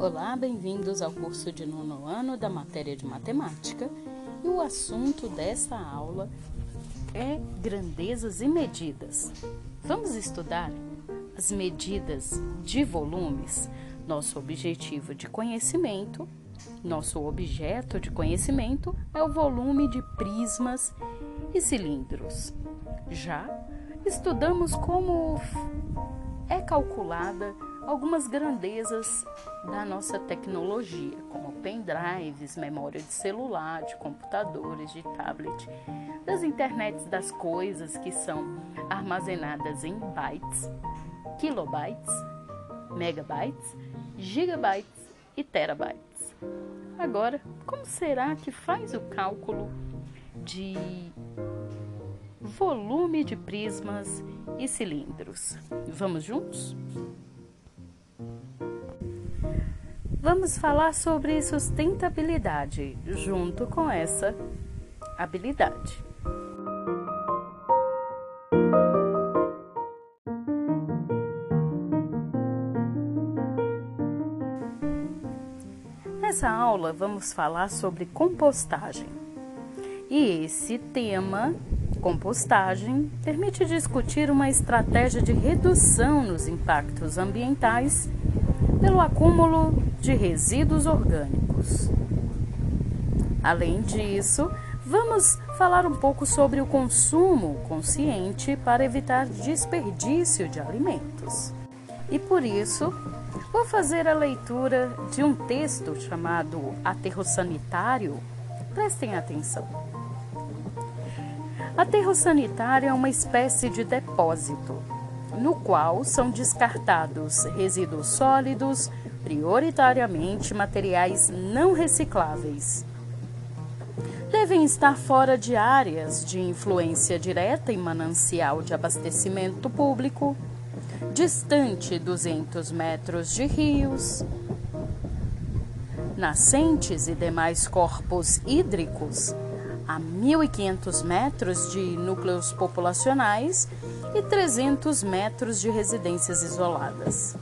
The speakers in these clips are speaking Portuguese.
Olá, bem-vindos ao curso de nono ano da matéria de matemática e o assunto desta aula é grandezas e medidas. Vamos estudar as medidas de volumes, nosso objetivo de conhecimento, nosso objeto de conhecimento é o volume de prismas e cilindros. Já estudamos como é calculada algumas grandezas da nossa tecnologia, como pendrives, memória de celular, de computadores, de tablet, das internets das coisas que são armazenadas em bytes, kilobytes, megabytes, gigabytes e terabytes. Agora, como será que faz o cálculo de volume de prismas e cilindros? Vamos juntos? Vamos falar sobre sustentabilidade junto com essa habilidade. Nessa aula vamos falar sobre compostagem. E esse tema, compostagem, permite discutir uma estratégia de redução nos impactos ambientais pelo acúmulo de resíduos orgânicos. Além disso, vamos falar um pouco sobre o consumo consciente para evitar desperdício de alimentos. E por isso, vou fazer a leitura de um texto chamado Aterro Sanitário. Prestem atenção. Aterro sanitário é uma espécie de depósito no qual são descartados resíduos sólidos, prioritariamente materiais não recicláveis. Devem estar fora de áreas de influência direta em manancial de abastecimento público, distante 200 metros de rios, nascentes e demais corpos hídricos a 1.500 metros de núcleos populacionais e 300 metros de residências isoladas.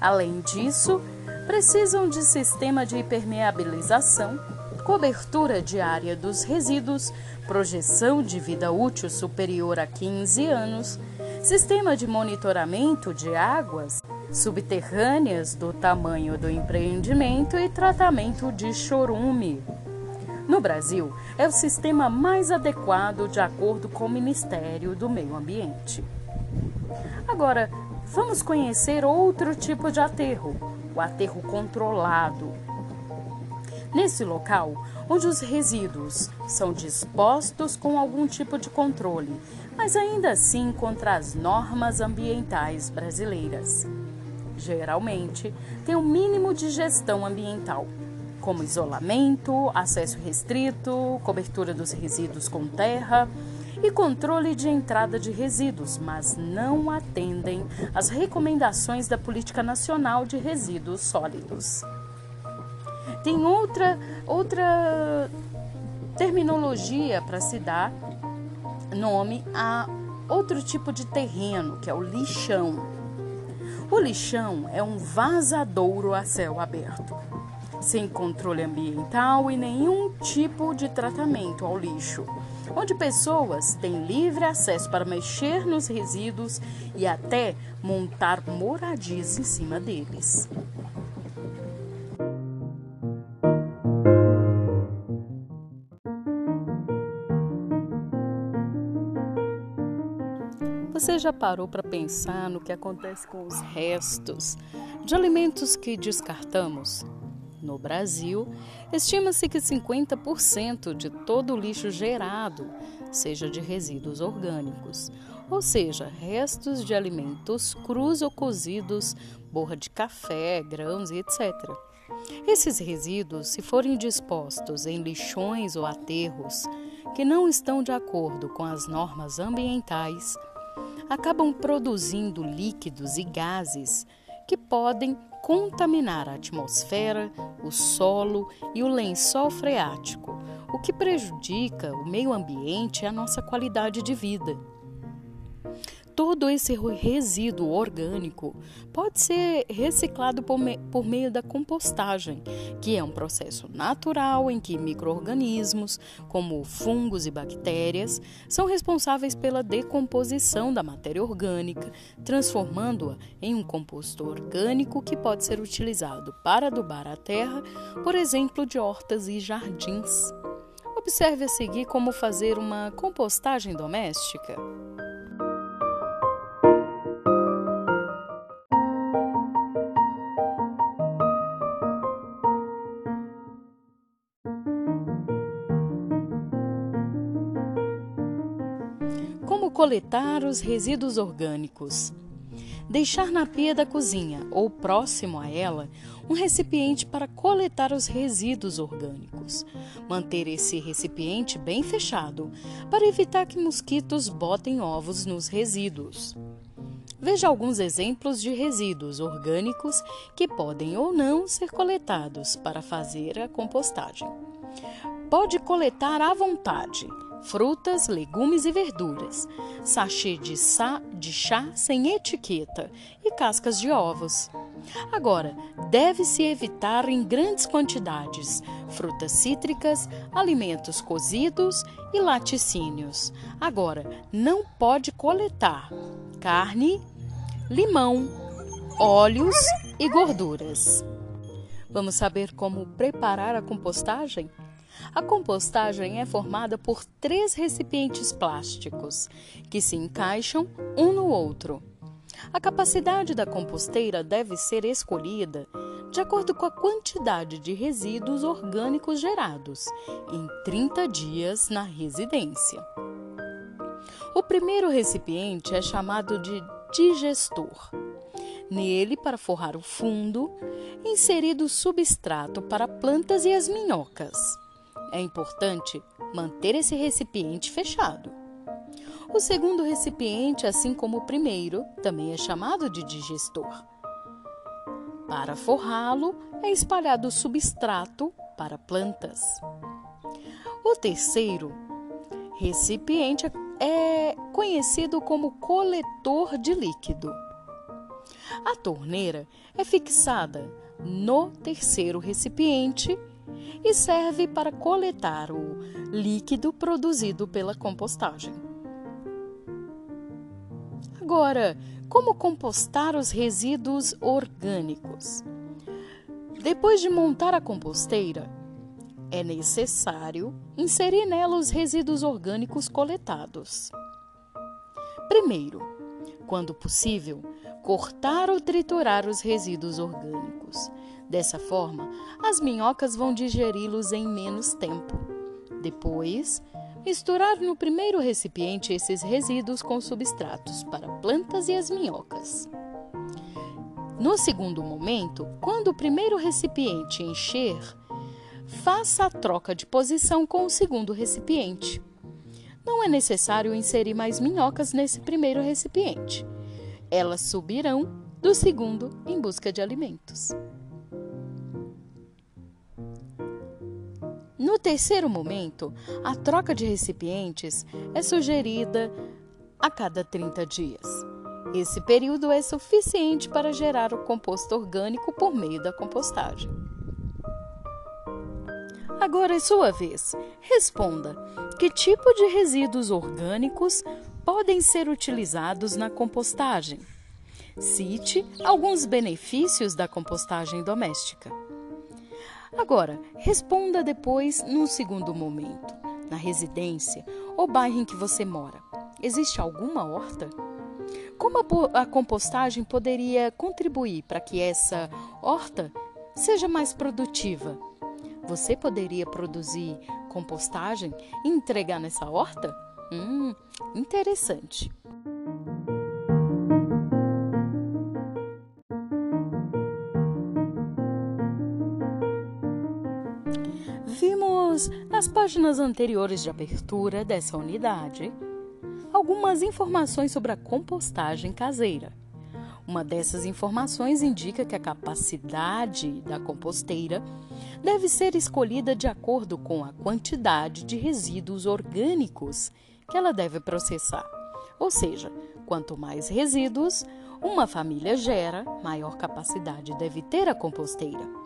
Além disso, precisam de sistema de impermeabilização, cobertura diária dos resíduos, projeção de vida útil superior a 15 anos, sistema de monitoramento de águas subterrâneas do tamanho do empreendimento e tratamento de chorume. No Brasil, é o sistema mais adequado de acordo com o Ministério do Meio Ambiente. Agora, vamos conhecer outro tipo de aterro, o aterro controlado. Nesse local, onde os resíduos são dispostos com algum tipo de controle, mas ainda assim contra as normas ambientais brasileiras. Geralmente, tem um mínimo de gestão ambiental como isolamento, acesso restrito, cobertura dos resíduos com terra e controle de entrada de resíduos, mas não atendem às recomendações da Política Nacional de Resíduos Sólidos. Tem outra, outra terminologia para se dar nome a outro tipo de terreno, que é o lixão. O lixão é um vazadouro a céu aberto sem controle ambiental e nenhum tipo de tratamento ao lixo, onde pessoas têm livre acesso para mexer nos resíduos e até montar moradias em cima deles. Você já parou para pensar no que acontece com os restos de alimentos que descartamos? No Brasil, estima-se que 50% de todo o lixo gerado seja de resíduos orgânicos, ou seja, restos de alimentos crus ou cozidos, borra de café, grãos e etc. Esses resíduos, se forem dispostos em lixões ou aterros que não estão de acordo com as normas ambientais, acabam produzindo líquidos e gases que podem contaminar a atmosfera, o solo e o lençol freático, o que prejudica o meio ambiente e a nossa qualidade de vida. Todo esse resíduo orgânico pode ser reciclado por, me por meio da compostagem, que é um processo natural em que micro-organismos, como fungos e bactérias, são responsáveis pela decomposição da matéria orgânica, transformando-a em um composto orgânico que pode ser utilizado para adubar a terra, por exemplo, de hortas e jardins. Observe a seguir como fazer uma compostagem doméstica. Coletar os resíduos orgânicos? Deixar na pia da cozinha ou próximo a ela um recipiente para coletar os resíduos orgânicos. Manter esse recipiente bem fechado para evitar que mosquitos botem ovos nos resíduos. Veja alguns exemplos de resíduos orgânicos que podem ou não ser coletados para fazer a compostagem. Pode coletar à vontade frutas, legumes e verduras, sachê de, sa de chá sem etiqueta e cascas de ovos. Agora, deve-se evitar em grandes quantidades frutas cítricas, alimentos cozidos e laticínios. Agora, não pode coletar carne, limão, óleos e gorduras. Vamos saber como preparar a compostagem? A compostagem é formada por três recipientes plásticos que se encaixam um no outro. A capacidade da composteira deve ser escolhida de acordo com a quantidade de resíduos orgânicos gerados em 30 dias na residência. O primeiro recipiente é chamado de digestor. Nele, para forrar o fundo, inserido substrato para plantas e as minhocas. É importante manter esse recipiente fechado. O segundo recipiente, assim como o primeiro, também é chamado de digestor. Para forrá-lo, é espalhado substrato para plantas. O terceiro recipiente é conhecido como coletor de líquido. A torneira é fixada no terceiro recipiente e serve para coletar o líquido produzido pela compostagem. Agora, como compostar os resíduos orgânicos? Depois de montar a composteira, é necessário inserir nela os resíduos orgânicos coletados. Primeiro, quando possível, cortar ou triturar os resíduos orgânicos. Dessa forma, as minhocas vão digeri-los em menos tempo. Depois, misturar no primeiro recipiente esses resíduos com substratos para plantas e as minhocas. No segundo momento, quando o primeiro recipiente encher, faça a troca de posição com o segundo recipiente. Não é necessário inserir mais minhocas nesse primeiro recipiente. Elas subirão do segundo em busca de alimentos. No terceiro momento, a troca de recipientes é sugerida a cada 30 dias. Esse período é suficiente para gerar o composto orgânico por meio da compostagem. Agora é sua vez. Responda: que tipo de resíduos orgânicos podem ser utilizados na compostagem? Cite alguns benefícios da compostagem doméstica. Agora, responda depois num segundo momento. Na residência ou bairro em que você mora, existe alguma horta? Como a, compostagem poderia contribuir para que essa horta seja mais produtiva? Você poderia produzir compostagem e entregar nessa horta? Hum, interessante. Vimos nas páginas anteriores de abertura dessa unidade algumas informações sobre a compostagem caseira. Uma dessas informações indica que a capacidade da composteira deve ser escolhida de acordo com a quantidade de resíduos orgânicos que ela deve processar. Ou seja, Quanto mais resíduos uma família gera, maior capacidade deve ter a composteira.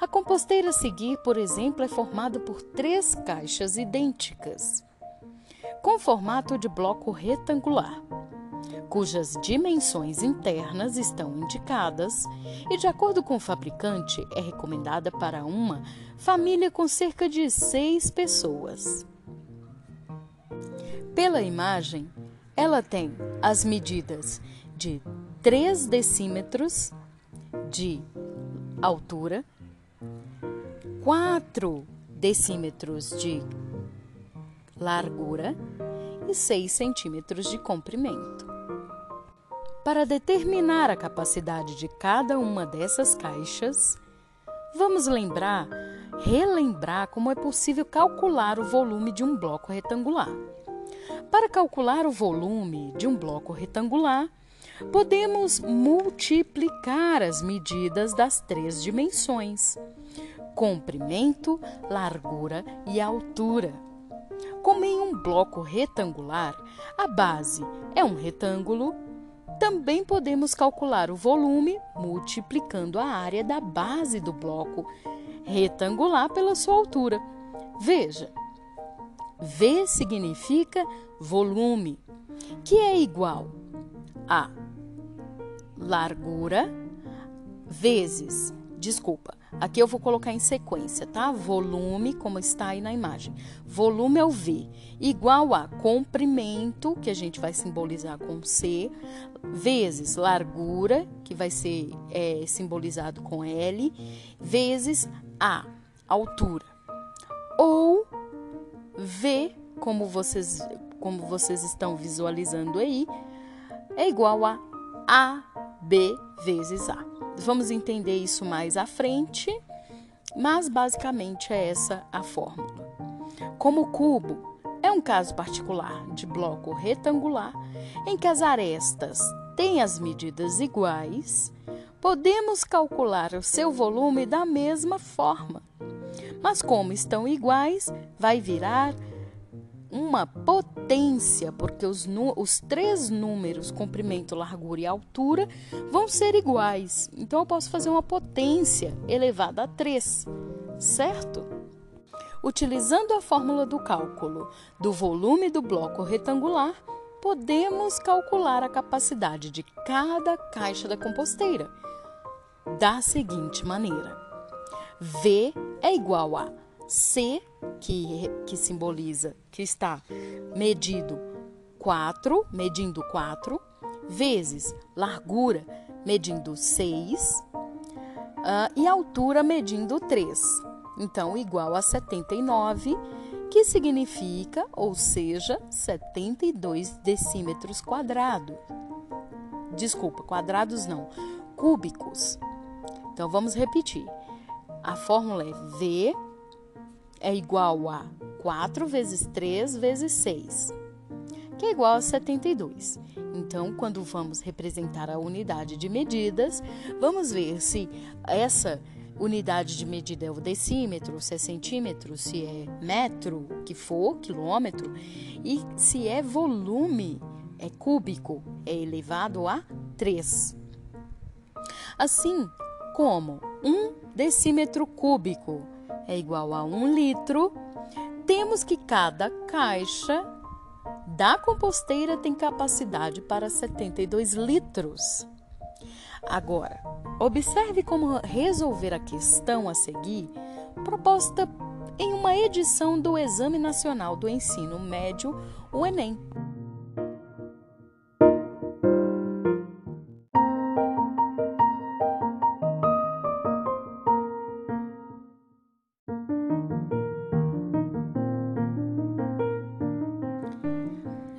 A composteira a seguir, por exemplo, é formada por três caixas idênticas, com formato de bloco retangular, cujas dimensões internas estão indicadas e, de acordo com o fabricante, é recomendada para uma família com cerca de seis pessoas. Pela imagem, ela tem as medidas de 3 decímetros de altura, 4 decímetros de largura e 6 centímetros de comprimento. Para determinar a capacidade de cada uma dessas caixas, vamos lembrar, relembrar como é possível calcular o volume de um bloco retangular. Para calcular o volume de um bloco retangular, podemos multiplicar as medidas das três dimensões: comprimento, largura e altura. Como em um bloco retangular, a base é um retângulo, também podemos calcular o volume multiplicando a área da base do bloco retangular pela sua altura. Veja, V significa volume, que é igual a largura vezes, desculpa, aqui eu vou colocar em sequência, tá? Volume, como está aí na imagem. Volume é o V, igual a comprimento, que a gente vai simbolizar com C, vezes largura, que vai ser é, simbolizado com L, vezes A, altura. Ou V, como vocês, como vocês estão visualizando aí, é igual a AB vezes A. Vamos entender isso mais à frente, mas basicamente é essa a fórmula. Como o cubo é um caso particular de bloco retangular em que as arestas têm as medidas iguais, podemos calcular o seu volume da mesma forma. Mas como estão iguais, vai virar uma potência, porque os, os três números, comprimento, largura e altura, vão ser iguais. Então eu posso fazer uma potência elevada a 3, certo? Utilizando a fórmula do cálculo do volume do bloco retangular, podemos calcular a capacidade de cada caixa da composteira da seguinte maneira: V é igual a C, que, que simboliza que está medido 4, medindo 4, vezes largura, medindo 6, uh, ah, e altura, medindo 3. Então, igual a 79, que significa, ou seja, 72 decímetros quadrados. Desculpa, quadrados não, cúbicos. Então, vamos repetir. A fórmula é V é igual a 4 vezes 3 vezes 6, que é igual a 72. Então, quando vamos representar a unidade de medidas, vamos ver se essa unidade de medida é o decímetro, se é centímetro, se é metro, que for, quilômetro, e se é volume, é cúbico, é elevado a 3. Assim como um decímetro cúbico é igual a 1 litro, temos que cada caixa da composteira tem capacidade para 72 litros. Agora, observe como resolver a questão a seguir, proposta em uma edição do Exame Nacional do Ensino Médio, o Enem.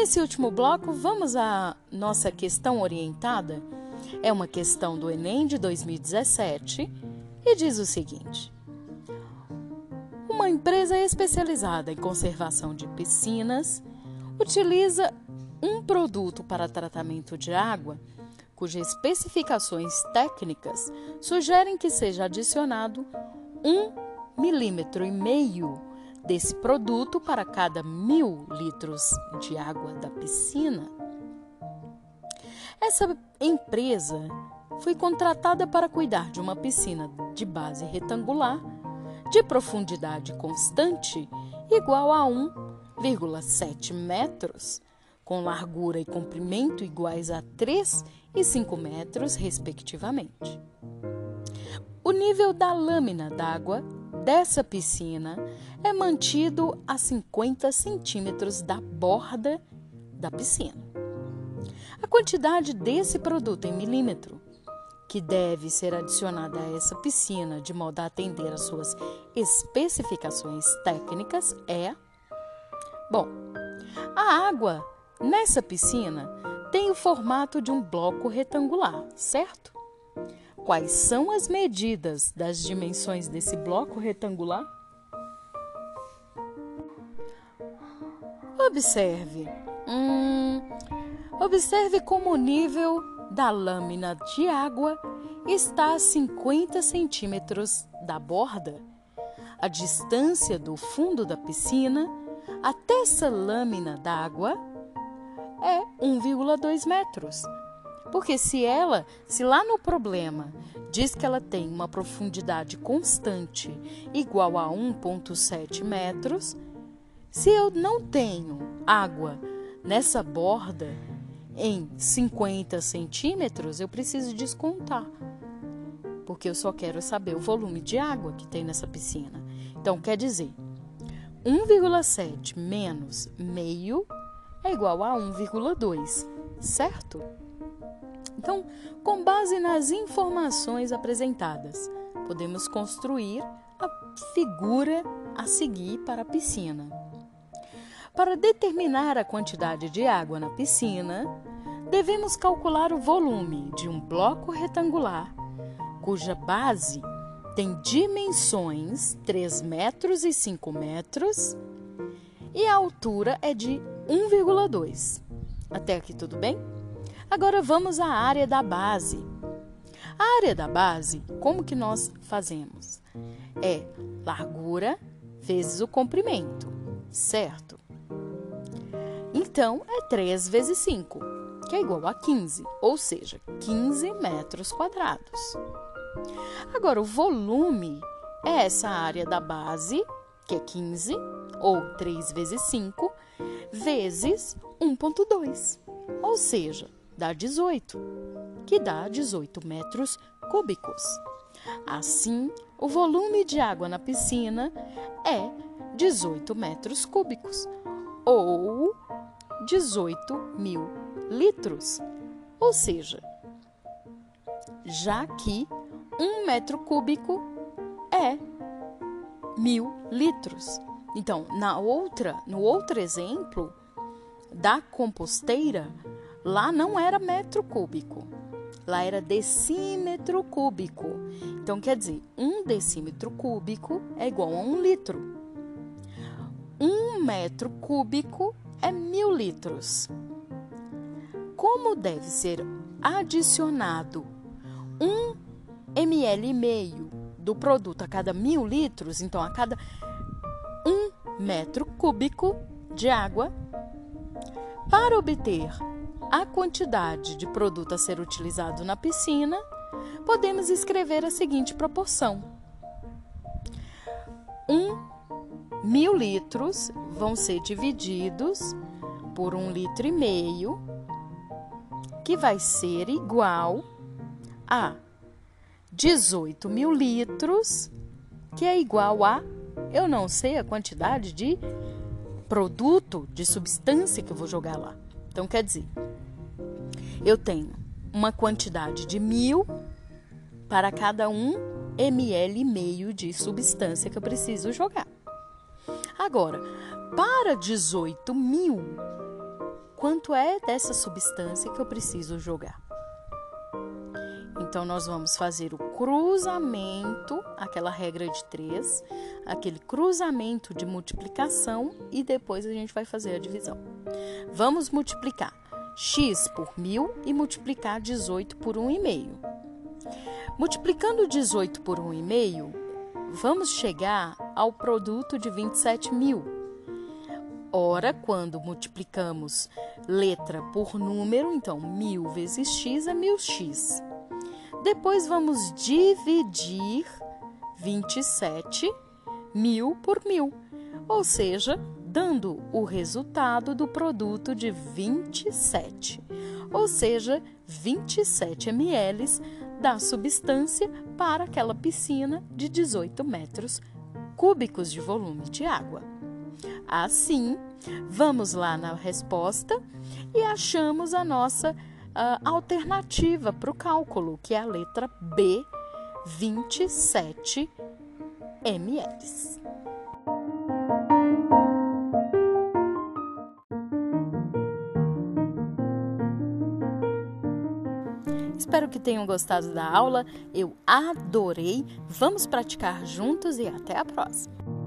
Nesse último bloco, vamos à nossa questão orientada. É uma questão do Enem de 2017 e diz o seguinte: Uma empresa especializada em conservação de piscinas utiliza um produto para tratamento de água cujas especificações técnicas sugerem que seja adicionado um milímetro e meio desse produto para cada mil litros de água da piscina. Essa empresa foi contratada para cuidar de uma piscina de base retangular, de profundidade constante igual a 1,7 metros, com largura e comprimento iguais a 3 e 5 metros, respectivamente. O nível da lâmina d'água dessa piscina é mantido a 50 centímetros da borda da piscina. A quantidade desse produto em milímetro que deve ser adicionada a essa piscina de modo a atender às suas especificações técnicas é: bom, a água nessa piscina tem o formato de um bloco retangular, certo? Quais são as medidas das dimensões desse bloco retangular? Observe. Hum, observe como o nível da lâmina de água está a 50 centímetros da borda. A distância do fundo da piscina até essa lâmina d'água é 1,2 metros. Porque se ela, se lá no problema diz que ela tem uma profundidade constante igual a 1,7 metros, se eu não tenho água nessa borda em 50 centímetros, eu preciso descontar. Porque eu só quero saber o volume de água que tem nessa piscina. Então, quer dizer, 1,7 menos meio é igual a 1,2, certo? Então, com base nas informações apresentadas, podemos construir a figura a seguir para a piscina. Para determinar a quantidade de água na piscina, devemos calcular o volume de um bloco retangular cuja base tem dimensões 3 metros e 5 metros e a altura é de 1,2. Até aqui tudo bem? Agora vamos à área da base. A área da base, como que nós fazemos? É largura vezes o comprimento, certo? Então, é 3 vezes 5, que é igual a 15, ou seja, 15 metros quadrados. Agora, o volume é essa área da base, que é 15, ou 3 vezes 5, vezes 1,2, ou seja, dá 18, que dá 18 metros cúbicos. Assim, o volume de água na piscina é 18 metros cúbicos, ou 18 mil litros. Ou seja, já que um metro cúbico é mil litros. Então, na outra, no outro exemplo da composteira, Lá não era metro cúbico, lá era decímetro cúbico. Então, quer dizer, um decímetro cúbico é igual a um litro. Um metro cúbico é mil litros. Como deve ser adicionado um ml e meio do produto a cada mil litros, então a cada um metro cúbico de água, para obter a quantidade de produto a ser utilizado na piscina, podemos escrever a seguinte proporção: 1 mil litros vão ser divididos por um litro e meio, que vai ser igual a 18 mil litros, que é igual a eu não sei a quantidade de produto, de substância que eu vou jogar lá. Então, quer dizer, eu tenho uma quantidade de mil para cada um ml e meio de substância que eu preciso jogar. Agora, para 18 mil, quanto é dessa substância que eu preciso jogar? Então, nós vamos fazer o cruzamento, aquela regra de três, aquele cruzamento de multiplicação e depois a gente vai fazer a divisão. Vamos multiplicar x por mil e multiplicar 18 por 1,5. Multiplicando 18 por 1,5, vamos chegar ao produto de 27 mil. Ora, quando multiplicamos letra por número, então 1000 vezes x é 1000x. Depois vamos dividir 27 mil por mil, ou seja, dando o resultado do produto de 27, ou seja, 27 ml da substância para aquela piscina de 18 metros cúbicos de volume de água. Assim, vamos lá na resposta e achamos a nossa uh, alternativa para o cálculo, que é a letra B, 27 ml. Espero que tenham gostado da aula. Eu adorei. Vamos praticar juntos e até a próxima.